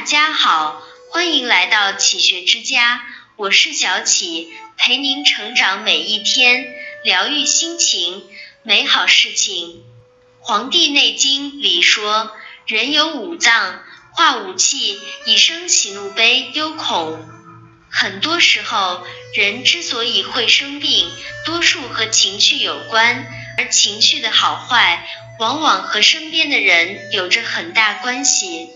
大家好，欢迎来到启学之家，我是小启，陪您成长每一天，疗愈心情，美好事情。《黄帝内经》里说，人有五脏，化五气，以生喜怒悲忧恐。很多时候，人之所以会生病，多数和情绪有关，而情绪的好坏，往往和身边的人有着很大关系。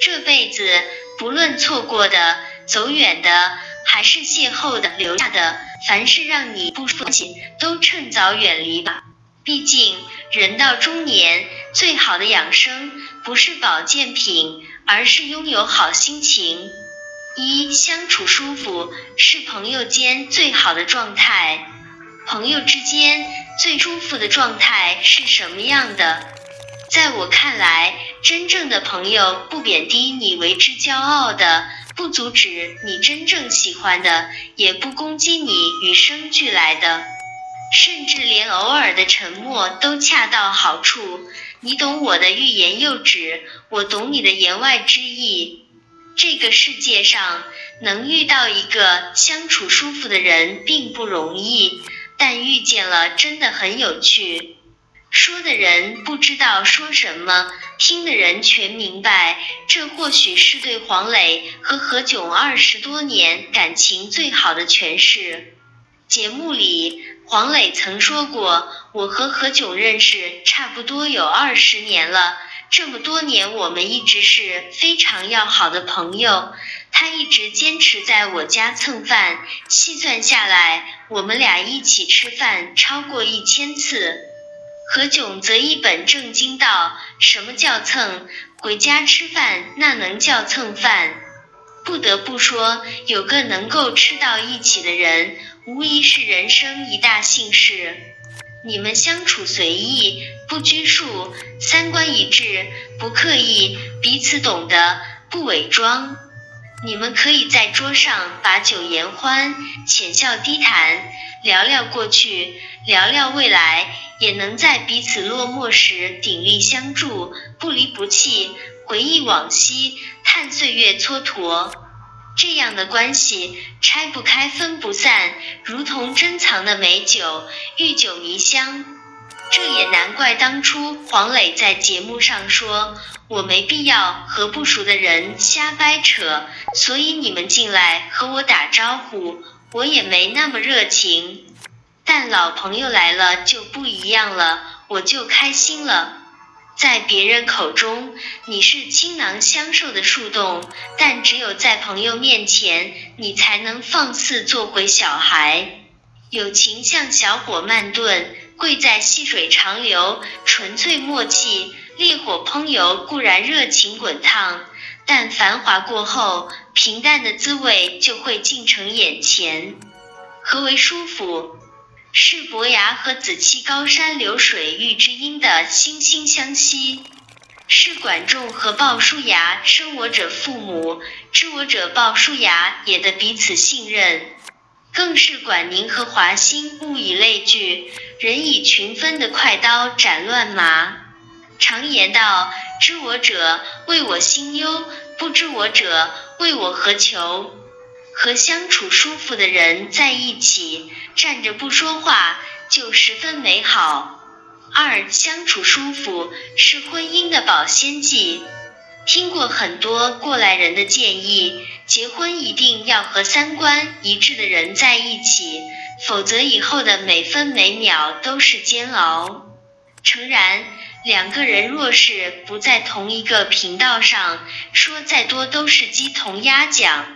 这辈子，不论错过的、走远的，还是邂逅的、留下的，凡是让你不舒服的，都趁早远离吧。毕竟，人到中年，最好的养生不是保健品，而是拥有好心情。一相处舒服是朋友间最好的状态。朋友之间最舒服的状态是什么样的？在我看来，真正的朋友不贬低你为之骄傲的，不阻止你真正喜欢的，也不攻击你与生俱来的，甚至连偶尔的沉默都恰到好处。你懂我的欲言又止，我懂你的言外之意。这个世界上能遇到一个相处舒服的人并不容易，但遇见了真的很有趣。说的人不知道说什么，听的人全明白。这或许是对黄磊和何炅二十多年感情最好的诠释。节目里，黄磊曾说过：“我和何炅认识差不多有二十年了，这么多年我们一直是非常要好的朋友。他一直坚持在我家蹭饭，细算下来，我们俩一起吃饭超过一千次。”何炅则一本正经道：“什么叫蹭？回家吃饭那能叫蹭饭？不得不说，有个能够吃到一起的人，无疑是人生一大幸事。你们相处随意，不拘束，三观一致，不刻意，彼此懂得，不伪装。你们可以在桌上把酒言欢，浅笑低谈，聊聊过去，聊聊未来。”也能在彼此落寞时鼎力相助，不离不弃，回忆往昔，叹岁月蹉跎。这样的关系拆不开，分不散，如同珍藏的美酒，遇酒弥香。这也难怪当初黄磊在节目上说：“我没必要和不熟的人瞎掰扯，所以你们进来和我打招呼，我也没那么热情。”但老朋友来了就不一样了，我就开心了。在别人口中，你是倾囊相授的树洞，但只有在朋友面前，你才能放肆做回小孩。友情像小火慢炖，贵在细水长流，纯粹默契。烈火烹油固然热情滚烫，但繁华过后，平淡的滋味就会近成眼前。何为舒服？是伯牙和子期高山流水遇知音的惺惺相惜，是管仲和鲍叔牙生我者父母，知我者鲍叔牙也的彼此信任，更是管宁和华歆物以类聚，人以群分的快刀斩乱麻。常言道：知我者为我心忧，不知我者为我何求。和相处舒服的人在一起，站着不说话就十分美好。二，相处舒服是婚姻的保鲜剂。听过很多过来人的建议，结婚一定要和三观一致的人在一起，否则以后的每分每秒都是煎熬。诚然，两个人若是不在同一个频道上，说再多都是鸡同鸭讲。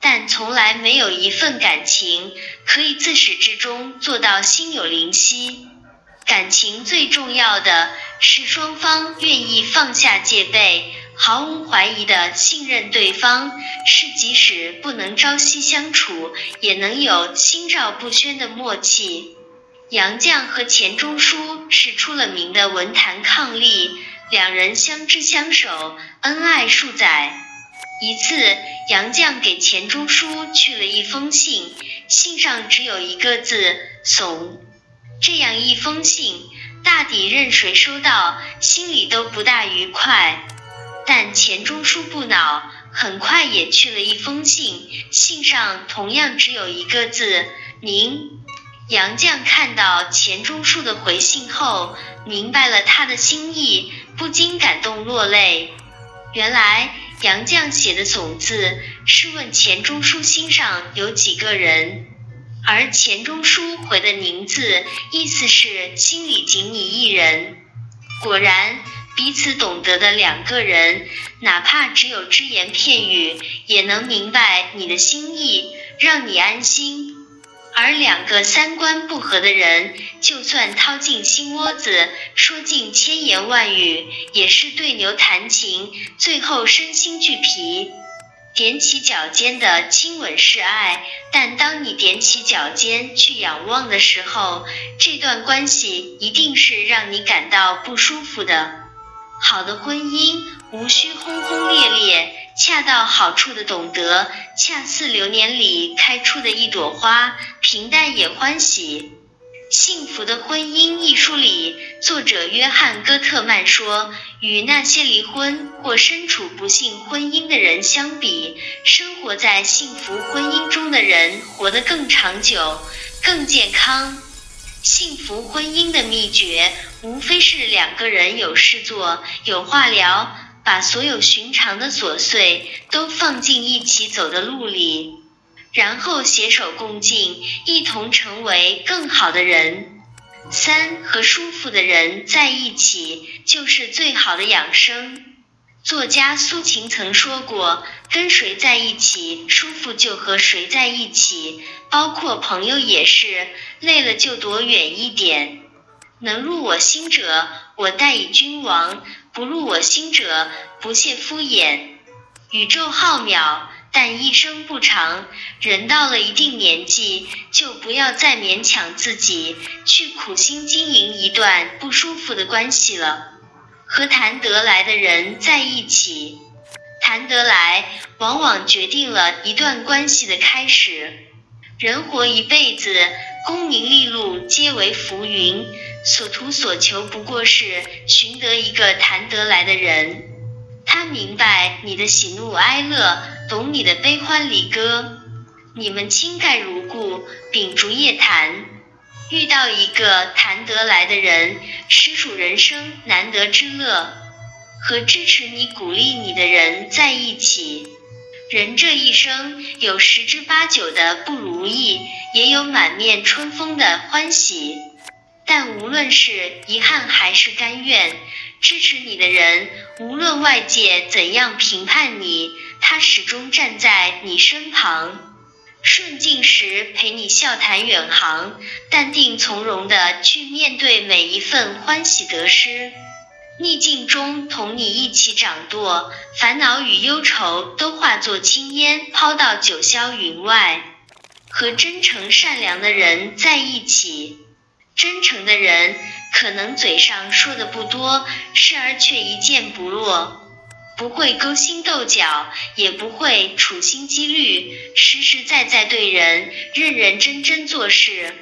但从来没有一份感情可以自始至终做到心有灵犀。感情最重要的是双方愿意放下戒备，毫无怀疑的信任对方，是即使不能朝夕相处，也能有心照不宣的默契。杨绛和钱钟书是出了名的文坛伉俪，两人相知相守，恩爱数载。一次，杨绛给钱钟书去了一封信，信上只有一个字“怂”。这样一封信，大抵任谁收到，心里都不大愉快。但钱钟书不恼，很快也去了一封信，信上同样只有一个字“您”。杨绛看到钱钟书的回信后，明白了他的心意，不禁感动落泪。原来杨绛写的“总”字是问钱钟书心上有几个人，而钱钟书回的“您”字意思是心里仅你一人。果然。彼此懂得的两个人，哪怕只有只言片语，也能明白你的心意，让你安心。而两个三观不合的人，就算掏尽心窝子，说尽千言万语，也是对牛弹琴，最后身心俱疲。踮起脚尖的亲吻是爱，但当你踮起脚尖去仰望的时候，这段关系一定是让你感到不舒服的。好的婚姻无需轰轰烈烈，恰到好处的懂得，恰似流年里开出的一朵花，平淡也欢喜。《幸福的婚姻》一书里，作者约翰·戈特曼说，与那些离婚或身处不幸婚姻的人相比，生活在幸福婚姻中的人活得更长久、更健康。幸福婚姻的秘诀，无非是两个人有事做，有话聊，把所有寻常的琐碎都放进一起走的路里，然后携手共进，一同成为更好的人。三和舒服的人在一起，就是最好的养生。作家苏秦曾说过：“跟谁在一起舒服，就和谁在一起。”包括朋友也是，累了就躲远一点。能入我心者，我待以君王；不入我心者，不屑敷衍。宇宙浩渺，但一生不长。人到了一定年纪，就不要再勉强自己去苦心经营一段不舒服的关系了。和谈得来的人在一起，谈得来往往决定了一段关系的开始。人活一辈子，功名利禄皆为浮云，所图所求不过是寻得一个谈得来的人。他明白你的喜怒哀乐，懂你的悲欢离歌，你们倾盖如故，秉烛夜谈。遇到一个谈得来的人，实属人生难得之乐。和支持你、鼓励你的人在一起，人这一生有十之八九的不如意，也有满面春风的欢喜。但无论是遗憾还是甘愿，支持你的人，无论外界怎样评判你，他始终站在你身旁。顺境时陪你笑谈远航，淡定从容的去面对每一份欢喜得失；逆境中同你一起掌舵，烦恼与忧愁都化作青烟抛到九霄云外。和真诚善良的人在一起，真诚的人可能嘴上说的不多，事儿却一件不落。不会勾心斗角，也不会处心积虑，实实在在对人，认认真真做事。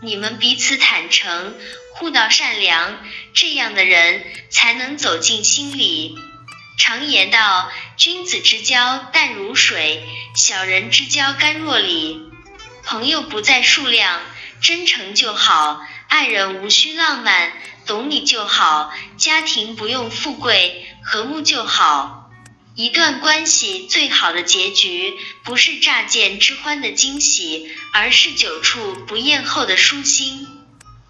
你们彼此坦诚，互道善良，这样的人才能走进心里。常言道，君子之交淡如水，小人之交甘若醴。朋友不在数量，真诚就好；爱人无需浪漫，懂你就好；家庭不用富贵。和睦就好。一段关系最好的结局，不是乍见之欢的惊喜，而是久处不厌后的舒心。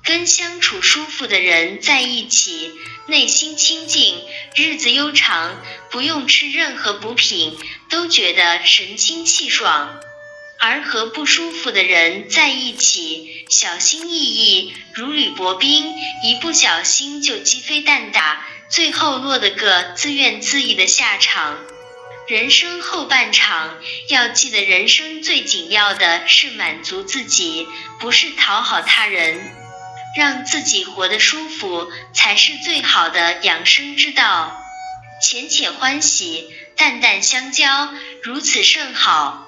跟相处舒服的人在一起，内心清静，日子悠长，不用吃任何补品，都觉得神清气爽。而和不舒服的人在一起，小心翼翼，如履薄冰，一不小心就鸡飞蛋打。最后落得个自怨自艾的下场。人生后半场，要记得人生最紧要的是满足自己，不是讨好他人，让自己活得舒服，才是最好的养生之道。浅浅欢喜，淡淡相交，如此甚好。